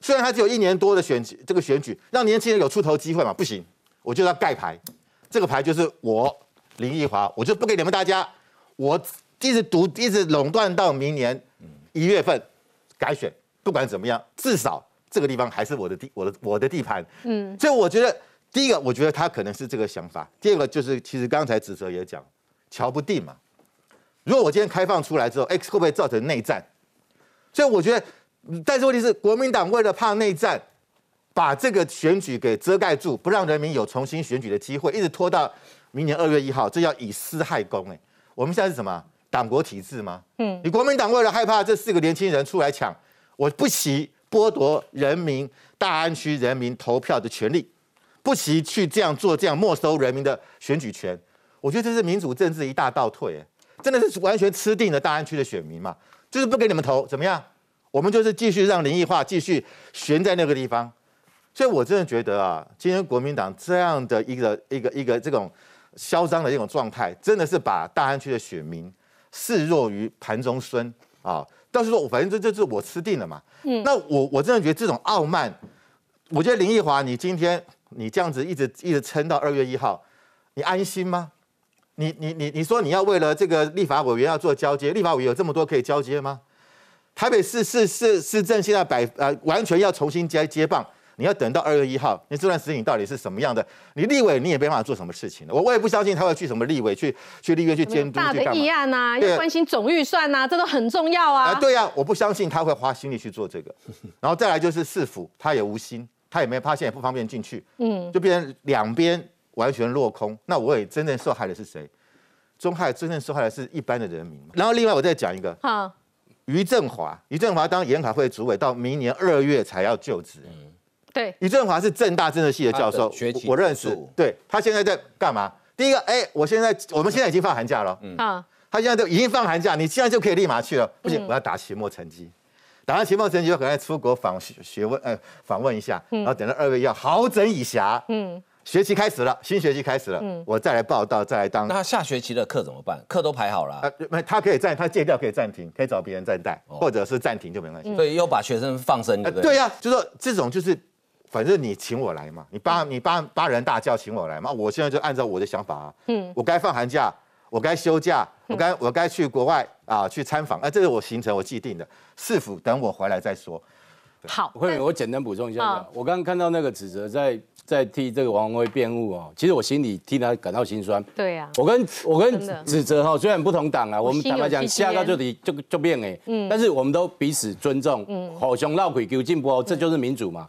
虽然他只有一年多的选举这个选举，让年轻人有出头机会嘛，不行，我就要盖牌，这个牌就是我林奕华，我就不给你们大家，我一直独一直垄断到明年一月份改选，不管怎么样，至少这个地方还是我的地我的我的地盘，嗯，所以我觉得第一个，我觉得他可能是这个想法；第二个就是，其实刚才子哲也讲，瞧不定嘛。如果我今天开放出来之后，X 会不会造成内战？所以我觉得，但是问题是，国民党为了怕内战，把这个选举给遮盖住，不让人民有重新选举的机会，一直拖到明年二月一号，这叫以私害公。哎，我们现在是什么？党国体制吗？嗯，你国民党为了害怕这四个年轻人出来抢，我不惜剥夺人民大安区人民投票的权利，不惜去这样做，这样没收人民的选举权。我觉得这是民主政治一大倒退，真的是完全吃定了大安区的选民嘛，就是不给你们投，怎么样？我们就是继续让林奕化继续悬在那个地方。所以我真的觉得啊，今天国民党这样的一个一个一个这种嚣张的一种状态，真的是把大安区的选民视若于盘中孙啊。但是说，反正这这这我吃定了嘛。嗯，那我我真的觉得这种傲慢，我觉得林奕华，你今天你这样子一直一直撑到二月一号，你安心吗？你你你你说你要为了这个立法委员要做交接，立法委员有这么多可以交接吗？台北市市市市政现在百呃完全要重新接接棒，你要等到二月一号，你这段时间你到底是什么样的？你立委你也没办法做什么事情了。我我也不相信他会去什么立委去去立院去监督大的。议案呐，对要关心总预算呐，这都很重要啊。啊，对呀、我不相信他会花心力去做这个。然后再来就是市府，他也无心，他也没发现，也不方便进去，嗯，就变成两边完全落空。那我也真正受害的是谁？中害真正受害的是一般的人民嘛。然后另外我再讲一个，好，于振华，于振华当研考会主委到明年二月才要就职。对，于振华是正大政治系的教授我我认识。对他现在在干嘛？第一个，哎，我现在我们现在已经放寒假了，嗯，啊，他现在都已经放寒假，你现在就可以立马去了。不行，嗯我要打期末成绩，打完期末成绩，就可能出国访学学问，呃，访问一下，然后等到二月一号好整以暇，嗯，学期开始了，新学期开始了，嗯我再来报道，再来当那。他下学期的课怎么办？课都排好了啊、呃，没他可以暂，他借掉可以暂停，可以找别人暂代，哦或者是暂停就没关系。所以又把学生放生，对不对？呃对呀、就说这种就是，反正你请我来嘛，你八你八八人大叫请我来嘛，我现在就按照我的想法啊，嗯。我该放寒假，我该休假，我该我该去国外啊去参访，啊，这是我行程我既定的，是否等我回来再说。好，慧敏，我简单补充一下，我刚刚看到那个指责在在替这个王宏威辩护哦，其实我心里替他感到心酸。对啊，我跟我跟指责哈，虽然不同党啊，我们坦白讲，下到就得就就变哎，嗯。但是我们都彼此尊重，嗯。好熊闹鬼给进步哦，这就是民主嘛。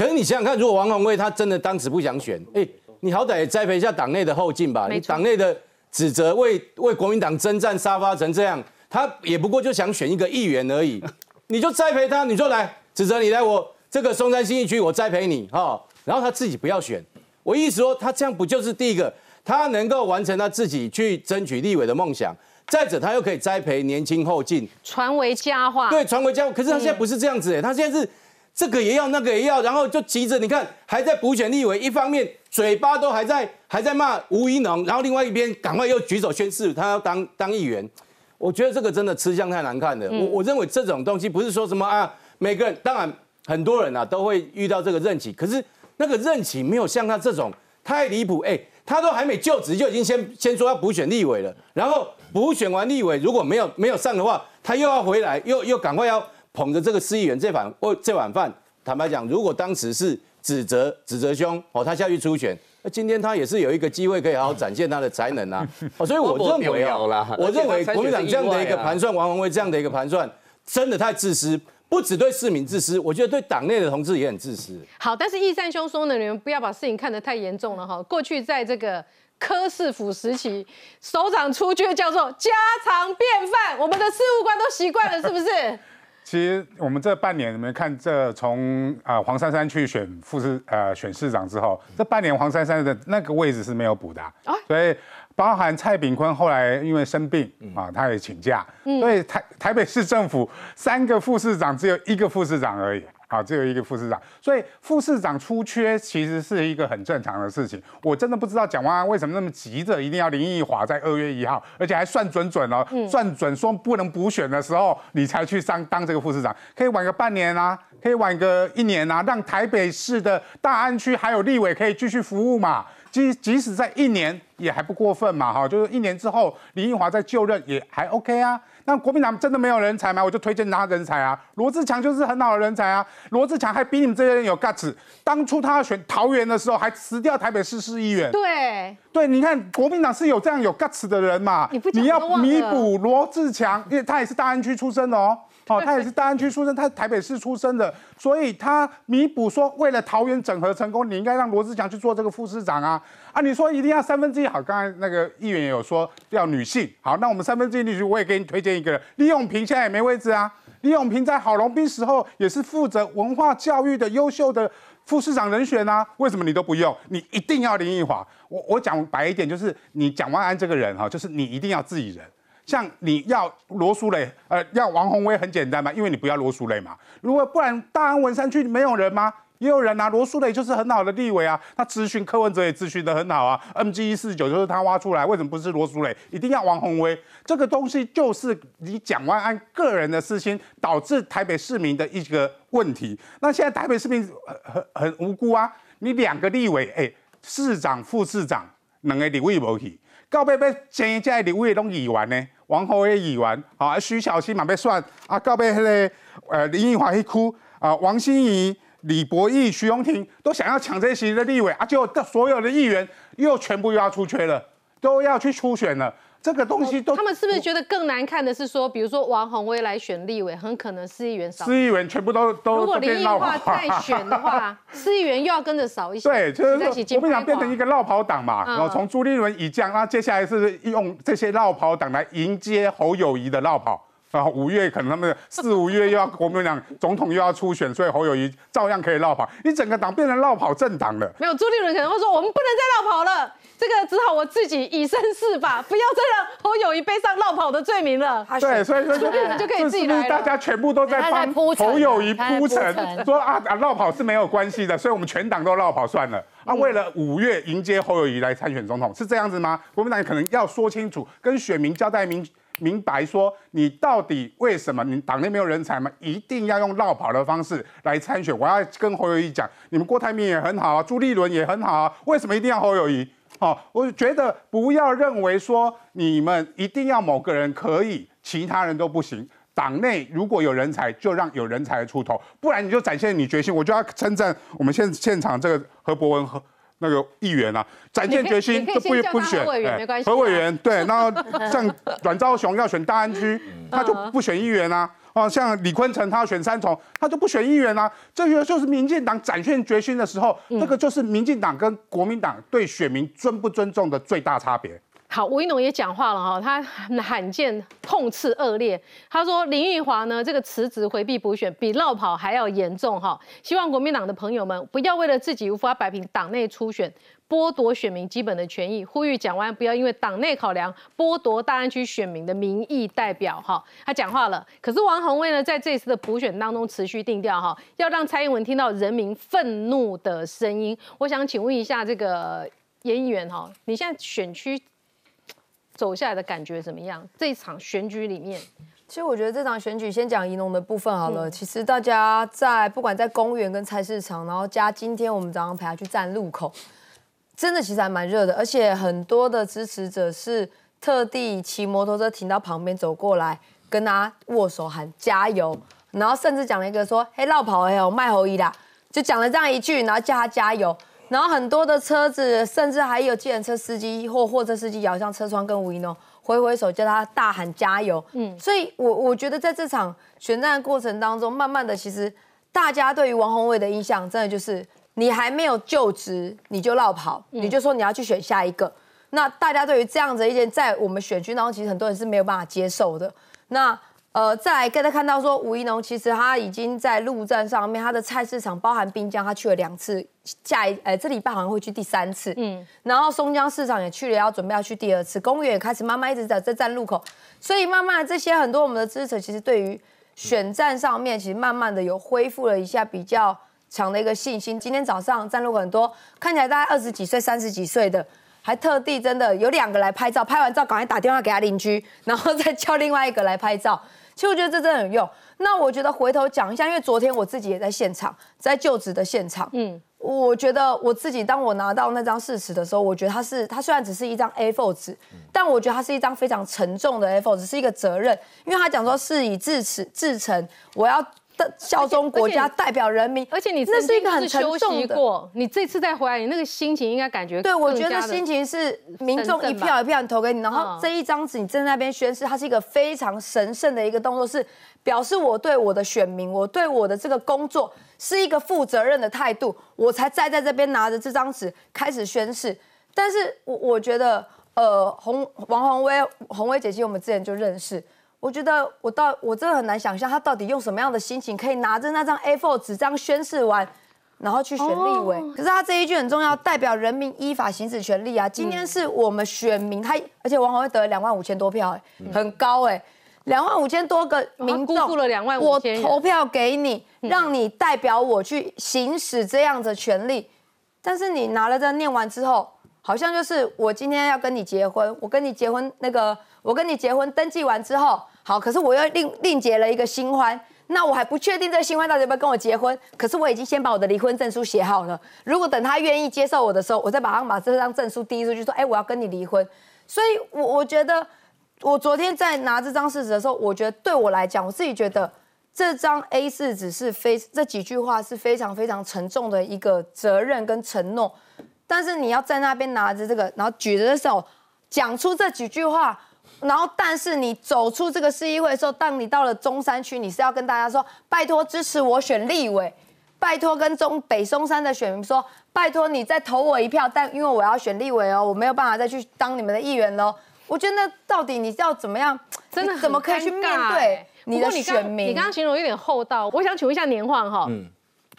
可是你想想看，如果王宏威他真的当时不想选，哎，你好歹也栽培一下党内的后劲吧，你党内的指责为为国民党征战沙发成这样，他也不过就想选一个议员而已，你就栽培他，你说来指责你来我这个松山新义区我栽培你哈、哦，然后他自己不要选，我意思说他这样不就是第一个，他能够完成他自己去争取立委的梦想，再者他又可以栽培年轻后进，传为佳话。对，传为佳话。可是他现在不是这样子哎，他现在是这个也要那个也要，然后就急着你看还在补选立委，一方面嘴巴都还在还在骂吴怡农，然后另外一边赶快又举手宣誓他要当当议员。我觉得这个真的吃相太难看了。我我认为这种东西不是说什么啊，每个人当然很多人啊都会遇到这个任期，可是那个任期没有像他这种太离谱。哎，他都还没就职就已经先先说要补选立委了，然后补选完立委如果没有没有上的话，他又要回来，又又赶快要捧着这个市议员这碗哦这碗饭。坦白讲，如果当时是指责指责兄哦，他下去初选。那今天他也是有一个机会可以好好展现他的才能啊，哦，所以我认为啊，我认为国民党这样的一个盘算，王宏威这样的一个盘算，真的太自私，不只对市民自私，我觉得对党内的同志也很自私。好，但是易善兄说呢，你们不要把事情看得太严重了哈。过去在这个柯市府时期，首长出去叫做家常便饭，我们的事务官都习惯了，是不是？其实我们这半年，你们看，这从啊黄珊珊去选副市呃选市长之后，这半年黄珊珊的那个位置是没有补的，所以包含蔡炳坤后来因为生病啊，他也请假，所以台台北市政府三个副市长只有一个副市长而已。好，只有一个副市长，所以副市长出缺其实是一个很正常的事情。我真的不知道蒋万安为什么那么急着一定要林奕华在二月一号，而且还算准准哦，算准说不能补选的时候你才去上当这个副市长，可以晚个半年啊，可以晚个一年啊，让台北市的大安区还有立委可以继续服务嘛。即即使在一年也还不过分嘛，哈，就是一年之后林奕华在就任也还 OK 啊。那国民党真的没有人才吗？我就推荐他人才啊，罗志强就是很好的人才啊。罗志强还比你们这些人有 guts。当初他要选桃园的时候，还辞掉台北市市议员。对对，你看国民党是有这样有 guts 的人嘛？你不你要弥补罗志强，因为他也是大安区出身的哦。哦，他也是大安区出身，他是台北市出身的，所以他弥补说，为了桃园整合成功，你应该让罗志强去做这个副市长啊。啊，你说一定要三分之一好，刚才那个议员也有说要女性，好，那我们三分之一女性，我也给你推荐一个人李永平，现在也没位置啊。李永平在郝龙斌时候也是负责文化教育的优秀的副市长人选啊，为什么你都不用？你一定要林奕华。我我讲白一点，就是你蒋万安这个人哈，就是你一定要自己人。像你要罗淑蕾，呃，要王宏威很简单嘛，因为你不要罗淑蕾嘛。如果不然，大安文山区没有人吗？也有人啊，罗淑蕾就是很好的立委啊，他咨询柯文哲也咨询得很好啊。MG 一四九就是他挖出来，为什么不是罗淑蕾？一定要王宏威？这个东西就是你蒋万安个人的私心，导致台北市民的一个问题。那现在台北市民很很很无辜啊，你两个立委，哎，市长、副市长两个立委无去，到尾要争这立委拢议员呢？王宏威议员，啊，徐小新嘛被算，啊，到尾迄个呃林奕华一哭，啊，王心怡、李博义、徐荣庭都想要抢这些席的立委，啊，结果所有的议员又全部又要出缺了，都要去初选了。这个东西都，他们是不是觉得更难看的是说，比如说王宏威来选立委，很可能市议员少，市议员全部都都如果林奕华再选的话，市议员又要跟着少一些。对，就是国民党变成一个绕跑党嘛，然后从朱立伦已降，那接下来是用这些绕跑党来迎接侯友谊的绕跑。然后五月可能他们四 五月又要国民党总统又要初选，所以侯友谊照样可以绕跑，你整个党变成绕跑政党了。没有朱立伦可能会说，我们不能再绕跑了。这个只好我自己以身试法，不要再让侯友谊背上绕跑的罪名了。对，所以说就可以自己来大家全部都在帮侯友谊铺陈，说啊啊绕跑是没有关系的，所以我们全党都绕跑算了。啊，为了五月迎接侯友谊来参选总统，是这样子吗？国民党可能要说清楚，跟选民交代明明白，说你到底为什么你党内没有人才吗？一定要用绕跑的方式来参选。我要跟侯友谊讲，你们郭台铭也很好啊，朱立伦也很好啊，为什么一定要侯友谊？好，我觉得不要认为说你们一定要某个人可以，其他人都不行。党内如果有人才，就让有人才出头，不然你就展现你决心。我就要称赞我们现现场这个何伯文和那个议员啊，展现决心就不不选何委员对，然后 像阮昭雄要选大安区，他就不选议员啊。哦，像李坤城他要选三重，他就不选议员啊。这个就是民进党展现决心的时候，这个就是民进党跟国民党对选民尊不尊重的最大差别。好，吴一农也讲话了哈，他罕见痛斥恶劣。他说林玉华呢，这个辞职回避补选比绕跑还要严重哈。希望国民党的朋友们不要为了自己无法摆平党内初选，剥夺选民基本的权益。呼吁蒋万不要因为党内考量剥夺大安区选民的民意代表哈。他讲话了，可是王宏威呢，在这次的补选当中持续定调哈，要让蔡英文听到人民愤怒的声音。我想请问一下这个严议员哈，你现在选区？走下来的感觉怎么样？这一场选举里面，其实我觉得这场选举先讲宜农的部分好了。其实大家在不管在公园跟菜市场，然后加今天我们早上陪他去站路口，真的其实还蛮热的，而且很多的支持者是特地骑摩托车停到旁边走过来跟他握手喊加油，然后甚至讲了一个说：“嘿，绕跑哎我，卖猴衣啦！”就讲了这样一句，然后叫他加油。然后很多的车子，甚至还有计程车司机或货车司机摇向车窗，跟吴一农挥挥手，叫他大喊加油。嗯，所以我我觉得在这场选战的过程当中，慢慢的，其实大家对于王宏伟的印象，真的就是你还没有就职，你就绕跑，你就说你要去选下一个。那大家对于这样的一件，在我们选区当中，其实很多人是没有办法接受的。那呃，再来大家看到说，吴一农其实他已经在陆战上面，他的菜市场包含滨江，他去了两次，下一呃这礼拜好像会去第三次，嗯，然后松江市场也去了，要准备要去第二次，公园也开始慢慢一直在在站路口，所以慢慢这些很多我们的支持，其实对于选战上面，其实慢慢的有恢复了一下比较强的一个信心。今天早上站路很多，看起来大概二十几岁、三十几岁的，还特地真的有两个来拍照，拍完照赶快打电话给他邻居，然后再叫另外一个来拍照。其实我觉得这真的有用。那我觉得回头讲一下，因为昨天我自己也在现场，在就职的现场。嗯，我觉得我自己当我拿到那张誓词的时候，我觉得它是它虽然只是一张 A4 纸，但我觉得它是一张非常沉重的 A4 纸，是一个责任。因为他讲说事已至此至诚，我要。效忠国家，代表人民，而且你那是一个很沉重的。你这次再回来，你那个心情应该感觉对，我觉得心情是民众一票一票投给你，然后这一张纸你站在那边宣誓，它是一个非常神圣的一个动作，是表示我对我的选民，我对我的这个工作是一个负责任的态度，我才站在这边拿着这张纸开始宣誓。但是我我觉得，呃，洪王宏威、洪威姐姐，我们之前就认识。我觉得我到我真的很难想象他到底用什么样的心情可以拿着那张 A4 纸这样宣誓完，然后去选立委。可是他这一句很重要，代表人民依法行使权利啊。今天是我们选民，他而且王宏会得了两万五千多票，哎，很高哎，两万五千多个民众，我投票给你，让你代表我去行使这样的权利。但是你拿了这念完之后，好像就是我今天要跟你结婚，我跟你结婚那个，我跟你结婚登记完之后。好，可是我又另另结了一个新欢，那我还不确定这个新欢到底要不要跟我结婚。可是我已经先把我的离婚证书写好了，如果等他愿意接受我的时候，我再马上把这张证书递出去，说，哎，我要跟你离婚。所以，我我觉得，我昨天在拿这张试纸的时候，我觉得对我来讲，我自己觉得这张 A 四纸是非这几句话是非常非常沉重的一个责任跟承诺。但是你要在那边拿着这个，然后举着的手讲出这几句话。然后，但是你走出这个市议会的时候，当你到了中山区，你是要跟大家说，拜托支持我选立委，拜托跟中北松山的选民说，拜托你再投我一票，但因为我要选立委哦，我没有办法再去当你们的议员喽。我觉得那到底你要怎么样？真的怎么可以去面对你的选民？你刚刚形容有点厚道，我想请问一下年晃哈。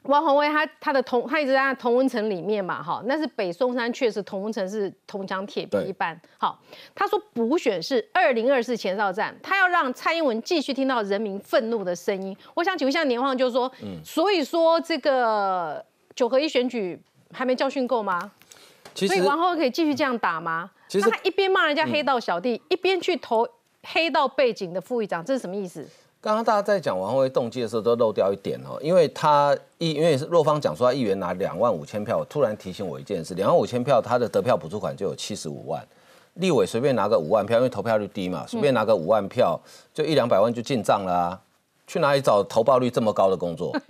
王宏威他他的同他一直在同温层里面嘛，哈，那是北松山确实同温层是铜墙铁壁一般。好，他说补选是二零二四前哨战，他要让蔡英文继续听到人民愤怒的声音。我想请问一下年晃，就是说，嗯，所以说这个九合一选举还没教训够吗？所以王宏威可以继续这样打吗？那他一边骂人家黑道小弟，一边去投黑道背景的副议长，这是什么意思？刚刚大家在讲王维动机的时候，都漏掉一点哦，因为他议，因为是若方讲说他议员拿两万五千票，突然提醒我一件事，两万五千票他的得票补助款就有七十五万，立委随便拿个五万票，因为投票率低嘛，随便拿个五万票，就一两百万就进账了啊。去哪里找投报率这么高的工作？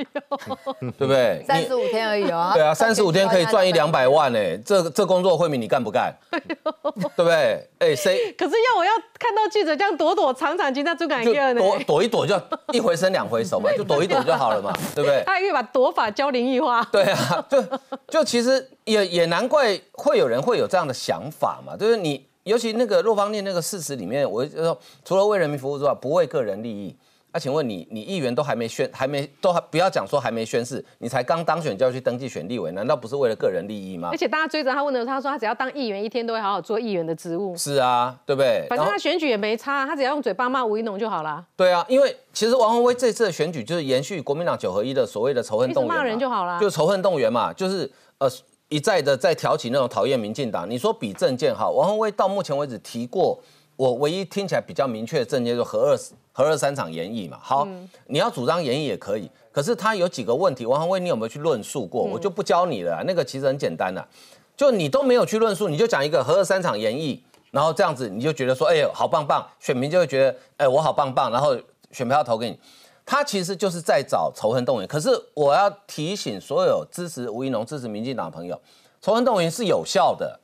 对不对？三十五天而已哦。对啊，三十五天可以赚一两百万哎，这这工作慧敏你干不干？对不对？哎，谁？可是要我要看到记者这样躲躲藏藏，其实朱感业呢？躲躲一躲就一回生两回熟嘛，就躲一躲就好了嘛，对不对？他还可以把躲法教林奕花。对啊，就就其实也也难怪会有人会有这样的想法嘛，就是你尤其那个洛方念那个事实里面，我就说，除了为人民服务之外，不为个人利益。那、请问你，你议员都还没宣，还没都还不要讲说还没宣誓，你才刚当选就要去登记选立委，难道不是为了个人利益吗而？且大家追着他问的，他说他只要当议员，一天都会好好做议员的职务。是啊，对不对？反正他选举也没差，他只要用嘴巴骂吴一农就好了，对啊，因为其实王宏威这次的选举就是延续国民党九合一的所谓的仇恨动员嘛，骂人就好了。就是仇恨动员嘛，就是呃一再的在挑起那种讨厌民进党。你说比政见好，王宏威到目前为止提过，我唯一听起来比较明确的政见就是核二核二三场演绎嘛。好，你要主张演绎也可以，可是他有几个问题，王宏威你有没有去论述过？我就不教你了啊，那个其实很简单的、就你都没有去论述，你就讲一个核二三场演绎，然后这样子你就觉得说，哎呦好棒棒，选民就会觉得，哎我好棒棒，然后选票投给你。他其实就是在找仇恨动员。可是我要提醒所有支持吴怡农、支持民进党的朋友，仇恨动员是有效的。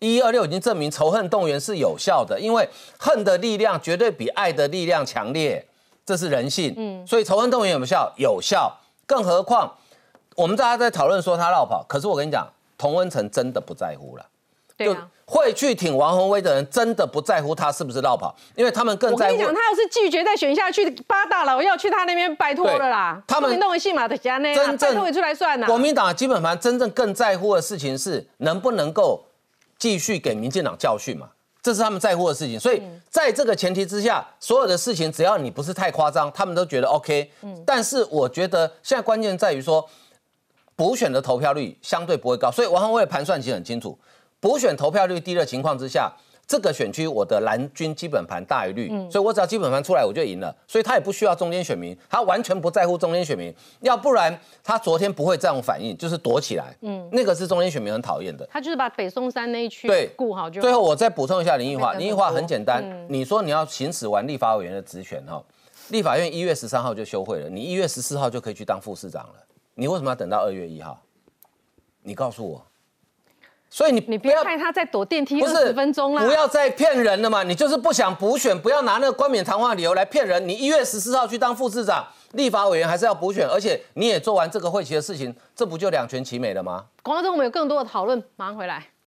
一一二六已经证明仇恨动员是有效的，因为恨的力量绝对比爱的力量强烈，这是人性。嗯，所以仇恨动员有没有效？有效。更何况我们大家在讨论说他绕跑，可是我跟你讲，童文成真的不在乎了。对啊，会去挺王宏威的人，真的不在乎他是不是绕跑，因为他们更在乎。我跟你讲，他要是拒绝再选下去，八大佬要去他那边拜托了啦。对他们弄个戏码的家呢，真正拜托出来算呐。国民党基本盘真正更在乎的事情是能不能够继续给民进党教训嘛，这是他们在乎的事情。所以在这个前提之下，所有的事情只要你不是太夸张，他们都觉得 OK。但是我觉得现在关键在于说，补选的投票率相对不会高，所以王宏威的盘算其实很清楚，补选投票率低的情况之下。这个选区我的蓝军基本盘大于绿，所以我只要基本盘出来我就赢了，所以他也不需要中间选民，他完全不在乎中间选民，要不然他昨天不会这样反应，就是躲起来，嗯，那个是中间选民很讨厌的。他就是把北松山那一区对顾好就好。最后我再补充一下林奕华，林奕华很简单，嗯你说你要行使完立法委员的职权哈，立法院一月十三号就休会了，你一月十四号就可以去当副市长了，你为什么要等到二月一号？你告诉我。所以你你不要看他在躲电梯二不是十分钟啦。不要再骗人了嘛！你就是不想补选，不要拿那个冠冕堂皇的理由来骗人。你一月十四号去当副市长，立法委员还是要补选，而且你也做完这个会期的事情，这不就两全其美了吗？广告中我们有更多的讨论，马上回来。